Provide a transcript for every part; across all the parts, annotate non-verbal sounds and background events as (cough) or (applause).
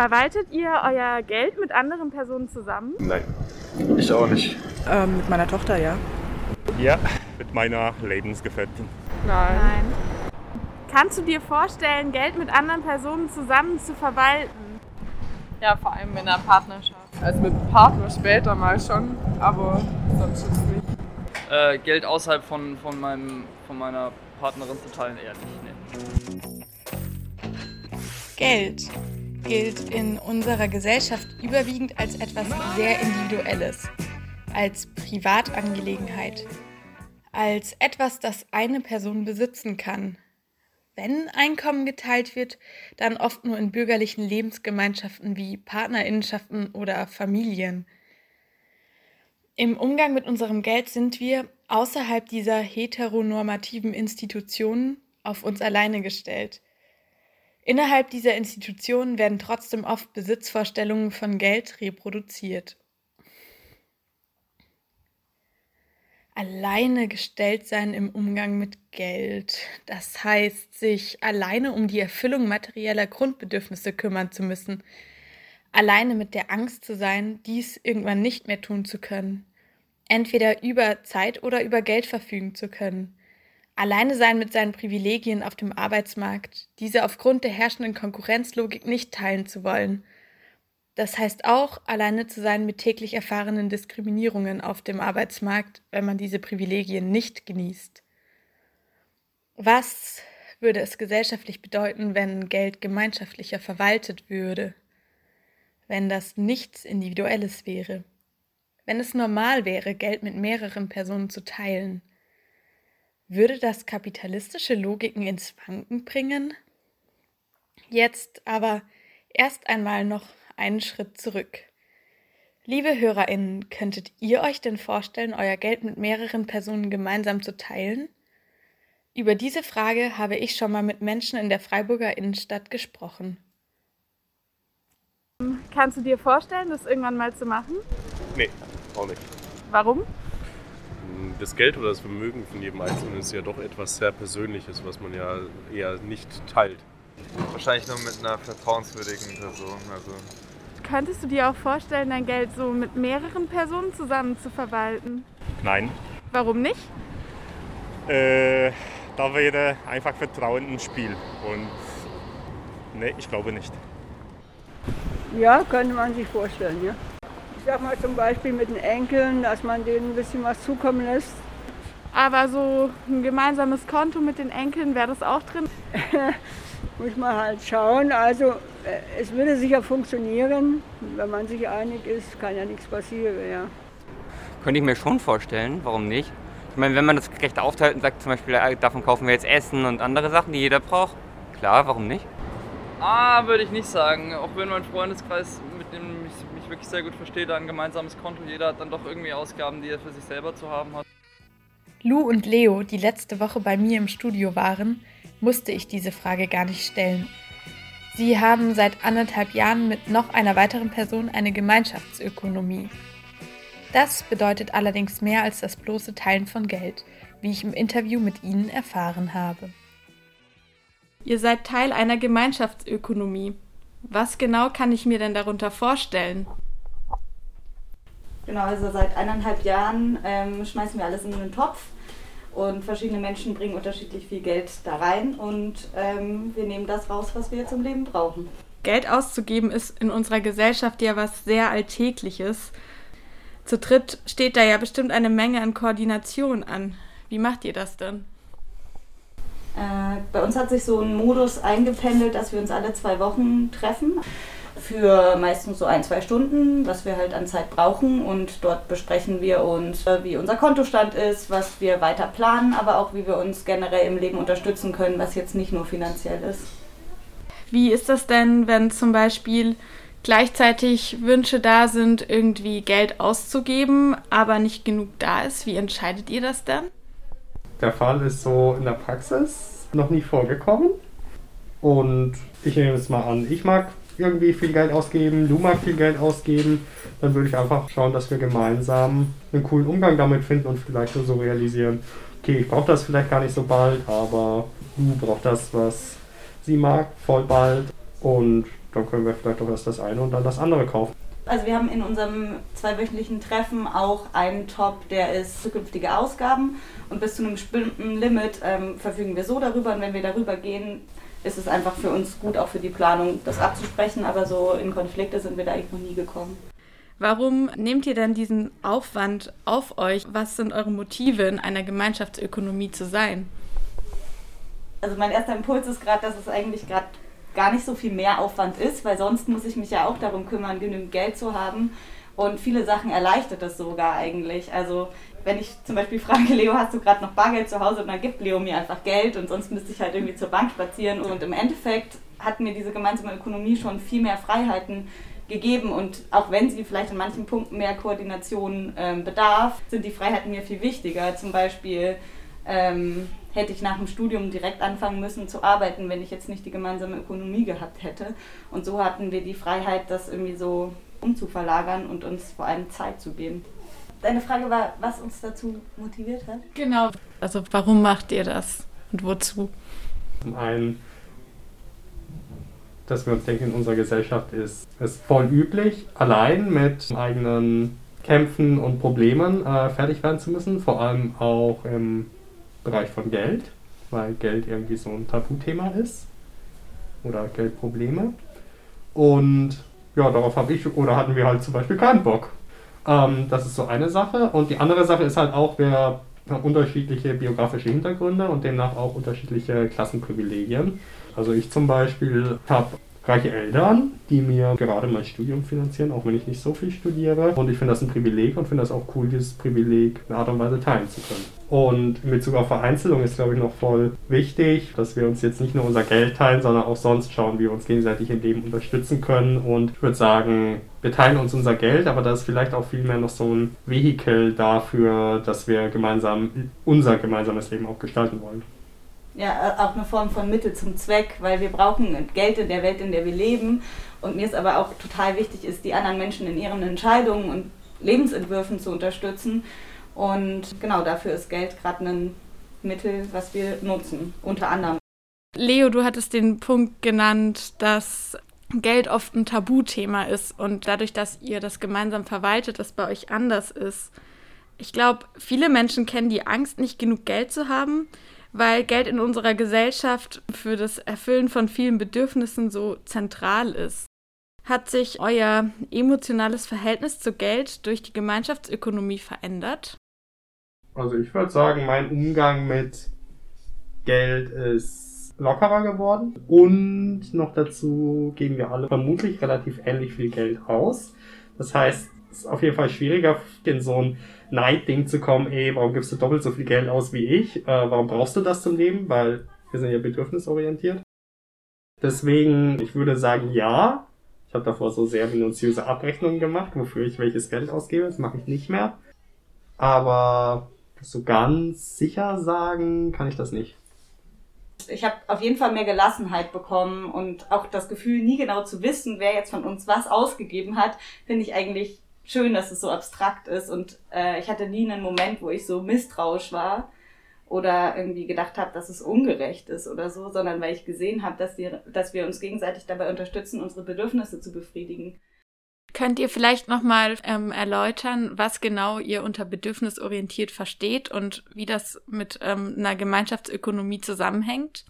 Verwaltet ihr euer Geld mit anderen Personen zusammen? Nein, ich auch nicht. Ähm, mit meiner Tochter, ja. Ja, mit meiner Lebensgefährtin. Nein. Nein. Kannst du dir vorstellen, Geld mit anderen Personen zusammen zu verwalten? Ja, vor allem in einer Partnerschaft. Also mit einem Partner später mal schon, aber sonst jetzt nicht. Äh, Geld außerhalb von, von, meinem, von meiner Partnerin zu teilen eher nicht. Nee. Geld gilt in unserer Gesellschaft überwiegend als etwas sehr Individuelles, als Privatangelegenheit, als etwas, das eine Person besitzen kann. Wenn Einkommen geteilt wird, dann oft nur in bürgerlichen Lebensgemeinschaften wie Partnerinnenschaften oder Familien. Im Umgang mit unserem Geld sind wir außerhalb dieser heteronormativen Institutionen auf uns alleine gestellt. Innerhalb dieser Institutionen werden trotzdem oft Besitzvorstellungen von Geld reproduziert. Alleine gestellt sein im Umgang mit Geld. Das heißt, sich alleine um die Erfüllung materieller Grundbedürfnisse kümmern zu müssen. Alleine mit der Angst zu sein, dies irgendwann nicht mehr tun zu können. Entweder über Zeit oder über Geld verfügen zu können. Alleine sein mit seinen Privilegien auf dem Arbeitsmarkt, diese aufgrund der herrschenden Konkurrenzlogik nicht teilen zu wollen. Das heißt auch, alleine zu sein mit täglich erfahrenen Diskriminierungen auf dem Arbeitsmarkt, wenn man diese Privilegien nicht genießt. Was würde es gesellschaftlich bedeuten, wenn Geld gemeinschaftlicher verwaltet würde? Wenn das nichts Individuelles wäre? Wenn es normal wäre, Geld mit mehreren Personen zu teilen? Würde das kapitalistische Logiken ins Wanken bringen? Jetzt aber erst einmal noch einen Schritt zurück. Liebe Hörerinnen, könntet ihr euch denn vorstellen, euer Geld mit mehreren Personen gemeinsam zu teilen? Über diese Frage habe ich schon mal mit Menschen in der Freiburger Innenstadt gesprochen. Kannst du dir vorstellen, das irgendwann mal zu machen? Nee, auch nicht. Warum? Das Geld oder das Vermögen von jedem Einzelnen ist ja doch etwas sehr Persönliches, was man ja eher nicht teilt. Wahrscheinlich nur mit einer vertrauenswürdigen Person. Also Könntest du dir auch vorstellen, dein Geld so mit mehreren Personen zusammen zu verwalten? Nein. Warum nicht? Äh, da wäre einfach Vertrauen im Spiel. Und nee, ich glaube nicht. Ja, könnte man sich vorstellen, ja. Ich sag mal zum Beispiel mit den Enkeln, dass man denen ein bisschen was zukommen lässt. Aber so ein gemeinsames Konto mit den Enkeln, wäre das auch drin? (laughs) Muss man halt schauen. Also äh, es würde sicher funktionieren. Wenn man sich einig ist, kann ja nichts passieren. Ja. Könnte ich mir schon vorstellen, warum nicht? Ich meine, wenn man das gerecht aufteilt und sagt zum Beispiel, äh, davon kaufen wir jetzt Essen und andere Sachen, die jeder braucht, klar, warum nicht? Ah, würde ich nicht sagen. Auch wenn mein Freundeskreis, mit dem ich wirklich sehr gut verstehe, da ein gemeinsames Konto. Jeder hat dann doch irgendwie Ausgaben, die er für sich selber zu haben hat. Lou und Leo, die letzte Woche bei mir im Studio waren, musste ich diese Frage gar nicht stellen. Sie haben seit anderthalb Jahren mit noch einer weiteren Person eine Gemeinschaftsökonomie. Das bedeutet allerdings mehr als das bloße Teilen von Geld, wie ich im Interview mit ihnen erfahren habe. Ihr seid Teil einer Gemeinschaftsökonomie. Was genau kann ich mir denn darunter vorstellen? Genau, also seit eineinhalb Jahren ähm, schmeißen wir alles in einen Topf und verschiedene Menschen bringen unterschiedlich viel Geld da rein und ähm, wir nehmen das raus, was wir zum Leben brauchen. Geld auszugeben ist in unserer Gesellschaft ja was sehr Alltägliches. Zu dritt steht da ja bestimmt eine Menge an Koordination an. Wie macht ihr das denn? Äh, bei uns hat sich so ein Modus eingependelt, dass wir uns alle zwei Wochen treffen. Für meistens so ein, zwei Stunden, was wir halt an Zeit brauchen. Und dort besprechen wir uns, äh, wie unser Kontostand ist, was wir weiter planen, aber auch wie wir uns generell im Leben unterstützen können, was jetzt nicht nur finanziell ist. Wie ist das denn, wenn zum Beispiel gleichzeitig Wünsche da sind, irgendwie Geld auszugeben, aber nicht genug da ist? Wie entscheidet ihr das dann? Der Fall ist so in der Praxis noch nie vorgekommen. Und ich nehme es mal an, ich mag irgendwie viel Geld ausgeben, du magst viel Geld ausgeben, dann würde ich einfach schauen, dass wir gemeinsam einen coolen Umgang damit finden und vielleicht so realisieren, okay, ich brauche das vielleicht gar nicht so bald, aber du brauchst das, was sie mag, voll bald. Und dann können wir vielleicht auch erst das eine und dann das andere kaufen. Also wir haben in unserem zweiwöchentlichen Treffen auch einen Top, der ist zukünftige Ausgaben und bis zu einem bestimmten Limit ähm, verfügen wir so darüber und wenn wir darüber gehen, ist es einfach für uns gut, auch für die Planung, das abzusprechen, aber so in Konflikte sind wir da eigentlich noch nie gekommen. Warum nehmt ihr denn diesen Aufwand auf euch? Was sind eure Motive, in einer Gemeinschaftsökonomie zu sein? Also mein erster Impuls ist gerade, dass es eigentlich gerade gar nicht so viel mehr Aufwand ist, weil sonst muss ich mich ja auch darum kümmern, genügend Geld zu haben. Und viele Sachen erleichtert das sogar eigentlich. Also wenn ich zum Beispiel frage, Leo, hast du gerade noch Bargeld zu Hause? Und dann gibt Leo mir einfach Geld und sonst müsste ich halt irgendwie zur Bank spazieren. Und im Endeffekt hat mir diese gemeinsame Ökonomie schon viel mehr Freiheiten gegeben und auch wenn sie vielleicht in manchen Punkten mehr Koordination ähm, bedarf, sind die Freiheiten mir viel wichtiger. Zum Beispiel ähm, hätte ich nach dem Studium direkt anfangen müssen zu arbeiten, wenn ich jetzt nicht die gemeinsame Ökonomie gehabt hätte. Und so hatten wir die Freiheit, das irgendwie so umzuverlagern und uns vor allem Zeit zu geben. Deine Frage war, was uns dazu motiviert hat? Genau. Also warum macht ihr das und wozu? Zum einen, dass wir uns denken, in unserer Gesellschaft ist es voll üblich, allein mit eigenen Kämpfen und Problemen äh, fertig werden zu müssen, vor allem auch im Bereich von Geld, weil Geld irgendwie so ein Tabuthema ist oder Geldprobleme. Und ja, darauf habe ich oder hatten wir halt zum Beispiel keinen Bock. Ähm, das ist so eine Sache. Und die andere Sache ist halt auch, wir haben unterschiedliche biografische Hintergründe und demnach auch unterschiedliche Klassenprivilegien. Also ich zum Beispiel habe reiche Eltern, die mir gerade mein Studium finanzieren, auch wenn ich nicht so viel studiere. Und ich finde das ein Privileg und finde das auch cool, dieses Privileg in Art und Weise teilen zu können. Und in Bezug auf Vereinzelung ist, glaube ich, noch voll wichtig, dass wir uns jetzt nicht nur unser Geld teilen, sondern auch sonst schauen, wie wir uns gegenseitig im Leben unterstützen können. Und ich würde sagen, wir teilen uns unser Geld, aber da ist vielleicht auch vielmehr noch so ein Vehikel dafür, dass wir gemeinsam unser gemeinsames Leben auch gestalten wollen ja, auch eine Form von Mittel zum Zweck, weil wir brauchen Geld in der Welt, in der wir leben. Und mir ist aber auch total wichtig, ist, die anderen Menschen in ihren Entscheidungen und Lebensentwürfen zu unterstützen. Und genau dafür ist Geld gerade ein Mittel, was wir nutzen, unter anderem. Leo, du hattest den Punkt genannt, dass Geld oft ein Tabuthema ist und dadurch, dass ihr das gemeinsam verwaltet, das bei euch anders ist. Ich glaube, viele Menschen kennen die Angst, nicht genug Geld zu haben weil Geld in unserer Gesellschaft für das Erfüllen von vielen Bedürfnissen so zentral ist. Hat sich euer emotionales Verhältnis zu Geld durch die Gemeinschaftsökonomie verändert? Also ich würde sagen, mein Umgang mit Geld ist lockerer geworden und noch dazu geben wir alle vermutlich relativ ähnlich viel Geld aus. Das heißt, ist auf jeden Fall schwieriger, in so ein Neidding zu kommen, ey, warum gibst du doppelt so viel Geld aus wie ich? Äh, warum brauchst du das zum Leben? Weil wir sind ja bedürfnisorientiert. Deswegen, ich würde sagen, ja. Ich habe davor so sehr minutiöse Abrechnungen gemacht, wofür ich welches Geld ausgebe. Das mache ich nicht mehr. Aber so ganz sicher sagen kann ich das nicht. Ich habe auf jeden Fall mehr Gelassenheit bekommen und auch das Gefühl, nie genau zu wissen, wer jetzt von uns was ausgegeben hat, finde ich eigentlich schön, dass es so abstrakt ist. Und äh, ich hatte nie einen Moment, wo ich so misstrauisch war oder irgendwie gedacht habe, dass es ungerecht ist oder so, sondern weil ich gesehen habe, dass wir, dass wir uns gegenseitig dabei unterstützen, unsere Bedürfnisse zu befriedigen. Könnt ihr vielleicht nochmal ähm, erläutern, was genau ihr unter bedürfnisorientiert versteht und wie das mit ähm, einer Gemeinschaftsökonomie zusammenhängt?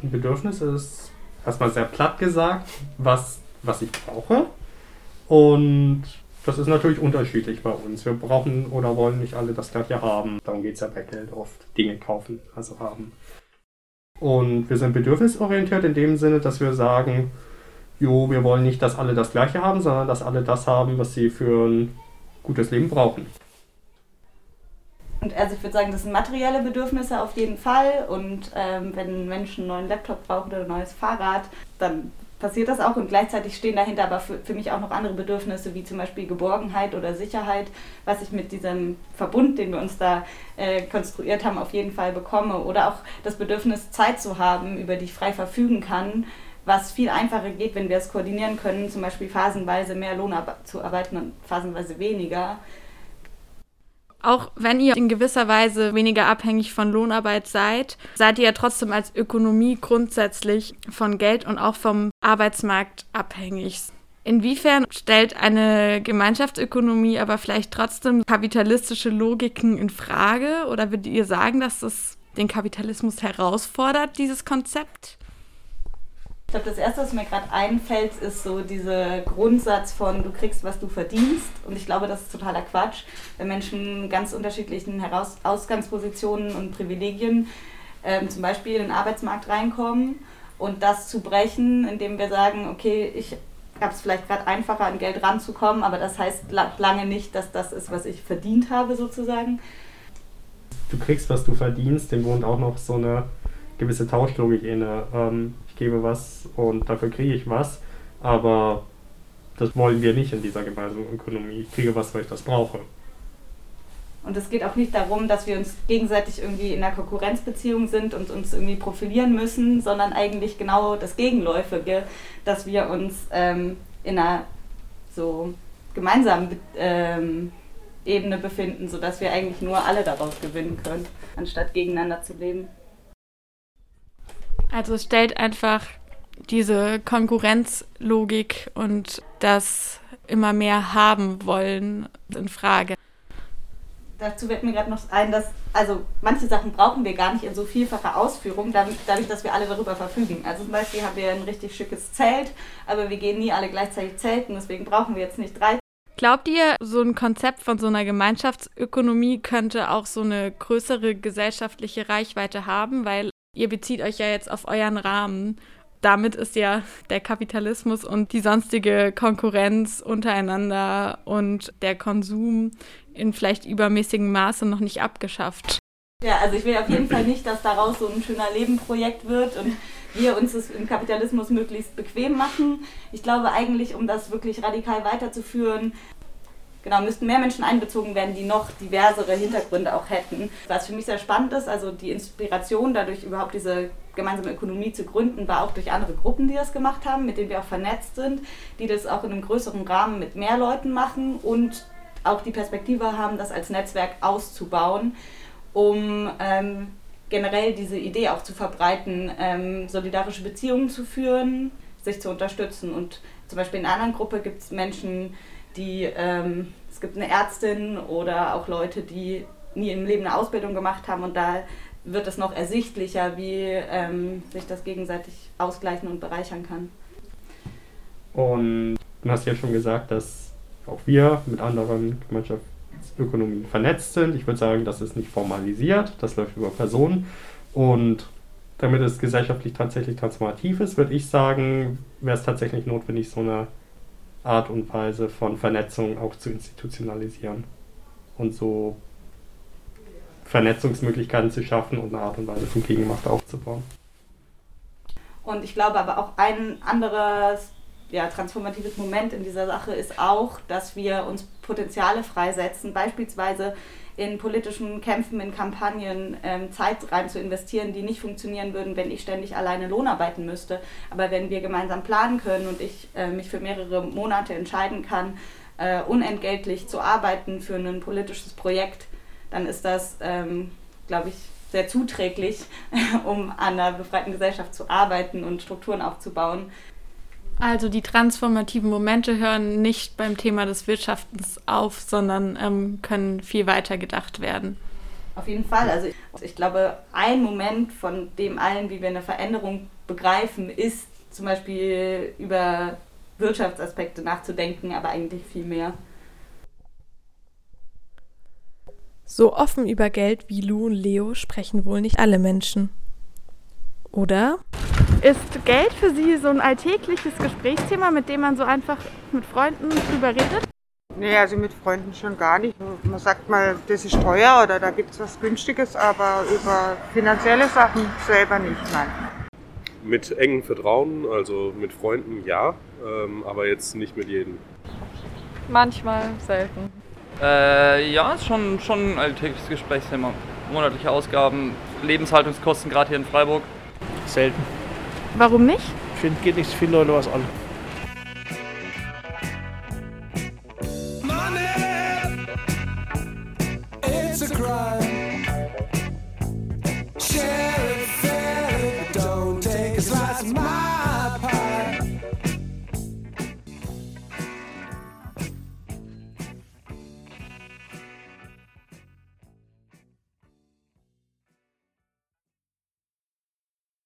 Ein Bedürfnis ist erstmal sehr platt gesagt, was, was ich brauche. Und das ist natürlich unterschiedlich bei uns. Wir brauchen oder wollen nicht alle das gleiche haben. Darum geht es ja bei Geld oft. Dinge kaufen, also haben. Und wir sind bedürfnisorientiert in dem Sinne, dass wir sagen, jo, wir wollen nicht, dass alle das gleiche haben, sondern dass alle das haben, was sie für ein gutes Leben brauchen. Und also ich würde sagen, das sind materielle Bedürfnisse auf jeden Fall. Und ähm, wenn ein Mensch einen neuen Laptop braucht oder ein neues Fahrrad, dann passiert das auch und gleichzeitig stehen dahinter aber für, für mich auch noch andere Bedürfnisse, wie zum Beispiel Geborgenheit oder Sicherheit, was ich mit diesem Verbund, den wir uns da äh, konstruiert haben, auf jeden Fall bekomme. Oder auch das Bedürfnis, Zeit zu haben, über die ich frei verfügen kann, was viel einfacher geht, wenn wir es koordinieren können, zum Beispiel phasenweise mehr Lohn zu arbeiten und phasenweise weniger. Auch wenn ihr in gewisser Weise weniger abhängig von Lohnarbeit seid, seid ihr ja trotzdem als Ökonomie grundsätzlich von Geld und auch vom Arbeitsmarkt abhängig. Inwiefern stellt eine Gemeinschaftsökonomie aber vielleicht trotzdem kapitalistische Logiken in Frage? Oder würdet ihr sagen, dass das den Kapitalismus herausfordert, dieses Konzept? Ich glaube, das Erste, was mir gerade einfällt, ist so dieser Grundsatz von, du kriegst, was du verdienst. Und ich glaube, das ist totaler Quatsch, wenn Menschen ganz unterschiedlichen Heraus Ausgangspositionen und Privilegien ähm, zum Beispiel in den Arbeitsmarkt reinkommen und das zu brechen, indem wir sagen, okay, ich habe es vielleicht gerade einfacher, an Geld ranzukommen, aber das heißt lange nicht, dass das ist, was ich verdient habe sozusagen. Du kriegst, was du verdienst, dem wohnt auch noch so eine gewisse Tauschlogik inne. Ähm, ich gebe was und dafür kriege ich was, aber das wollen wir nicht in dieser gemeinsamen Ökonomie. Ich kriege was, weil ich das brauche. Und es geht auch nicht darum, dass wir uns gegenseitig irgendwie in einer Konkurrenzbeziehung sind und uns irgendwie profilieren müssen, sondern eigentlich genau das Gegenläufige, dass wir uns ähm, in einer so gemeinsamen ähm, Ebene befinden, sodass wir eigentlich nur alle daraus gewinnen können, anstatt gegeneinander zu leben. Also es stellt einfach diese Konkurrenzlogik und das immer mehr haben wollen in Frage. Dazu wird mir gerade noch ein, dass also manche Sachen brauchen wir gar nicht in so vielfacher Ausführung, dadurch, dass wir alle darüber verfügen. Also zum Beispiel haben wir ein richtig schickes Zelt, aber wir gehen nie alle gleichzeitig zelten, deswegen brauchen wir jetzt nicht drei. Glaubt ihr, so ein Konzept von so einer Gemeinschaftsökonomie könnte auch so eine größere gesellschaftliche Reichweite haben? Weil ihr bezieht euch ja jetzt auf euren Rahmen. Damit ist ja der Kapitalismus und die sonstige Konkurrenz untereinander und der Konsum in vielleicht übermäßigem Maße noch nicht abgeschafft. Ja, also ich will auf jeden Fall nicht, dass daraus so ein schöner Lebenprojekt wird und wir uns es im Kapitalismus möglichst bequem machen. Ich glaube eigentlich, um das wirklich radikal weiterzuführen, genau, müssten mehr Menschen einbezogen werden, die noch diversere Hintergründe auch hätten. Was für mich sehr spannend ist, also die Inspiration dadurch überhaupt diese gemeinsame Ökonomie zu gründen, war auch durch andere Gruppen, die das gemacht haben, mit denen wir auch vernetzt sind, die das auch in einem größeren Rahmen mit mehr Leuten machen und auch die Perspektive haben, das als Netzwerk auszubauen, um ähm, generell diese Idee auch zu verbreiten, ähm, solidarische Beziehungen zu führen, sich zu unterstützen. Und zum Beispiel in einer anderen Gruppe gibt es Menschen, die, ähm, es gibt eine Ärztin oder auch Leute, die nie im Leben eine Ausbildung gemacht haben und da wird es noch ersichtlicher, wie ähm, sich das gegenseitig ausgleichen und bereichern kann. Und du hast ja schon gesagt, dass auch wir mit anderen Gemeinschaftsökonomien vernetzt sind. Ich würde sagen, das ist nicht formalisiert, das läuft über Personen. Und damit es gesellschaftlich tatsächlich transformativ ist, würde ich sagen, wäre es tatsächlich notwendig, so eine Art und Weise von Vernetzung auch zu institutionalisieren und so Vernetzungsmöglichkeiten zu schaffen und eine Art und Weise von Gegenmacht aufzubauen. Und ich glaube aber auch ein anderes ja, transformatives Moment in dieser Sache ist auch, dass wir uns Potenziale freisetzen, beispielsweise in politischen Kämpfen, in Kampagnen ähm, Zeit rein zu investieren, die nicht funktionieren würden, wenn ich ständig alleine Lohn arbeiten müsste. Aber wenn wir gemeinsam planen können und ich äh, mich für mehrere Monate entscheiden kann, äh, unentgeltlich zu arbeiten für ein politisches Projekt, dann ist das, ähm, glaube ich, sehr zuträglich, (laughs) um an einer befreiten Gesellschaft zu arbeiten und Strukturen aufzubauen. Also die transformativen Momente hören nicht beim Thema des Wirtschaftens auf, sondern ähm, können viel weiter gedacht werden. Auf jeden Fall. Also ich, ich, glaube, ein Moment von dem allen, wie wir eine Veränderung begreifen, ist zum Beispiel über Wirtschaftsaspekte nachzudenken, aber eigentlich viel mehr. So offen über Geld wie Lou und Leo sprechen wohl nicht alle Menschen. Oder? Ist Geld für Sie so ein alltägliches Gesprächsthema, mit dem man so einfach mit Freunden drüber redet? Nee, also mit Freunden schon gar nicht. Man sagt mal, das ist teuer oder da gibt es was Günstiges, aber über finanzielle Sachen selber nicht, nein. Mit engem Vertrauen, also mit Freunden ja, ähm, aber jetzt nicht mit jedem. Manchmal, selten. Äh, ja, ist schon, schon ein alltägliches Gesprächsthema. Monatliche Ausgaben, Lebenshaltungskosten, gerade hier in Freiburg. Selten. Warum nicht? Ich finde, geht nicht so viele Leute was an.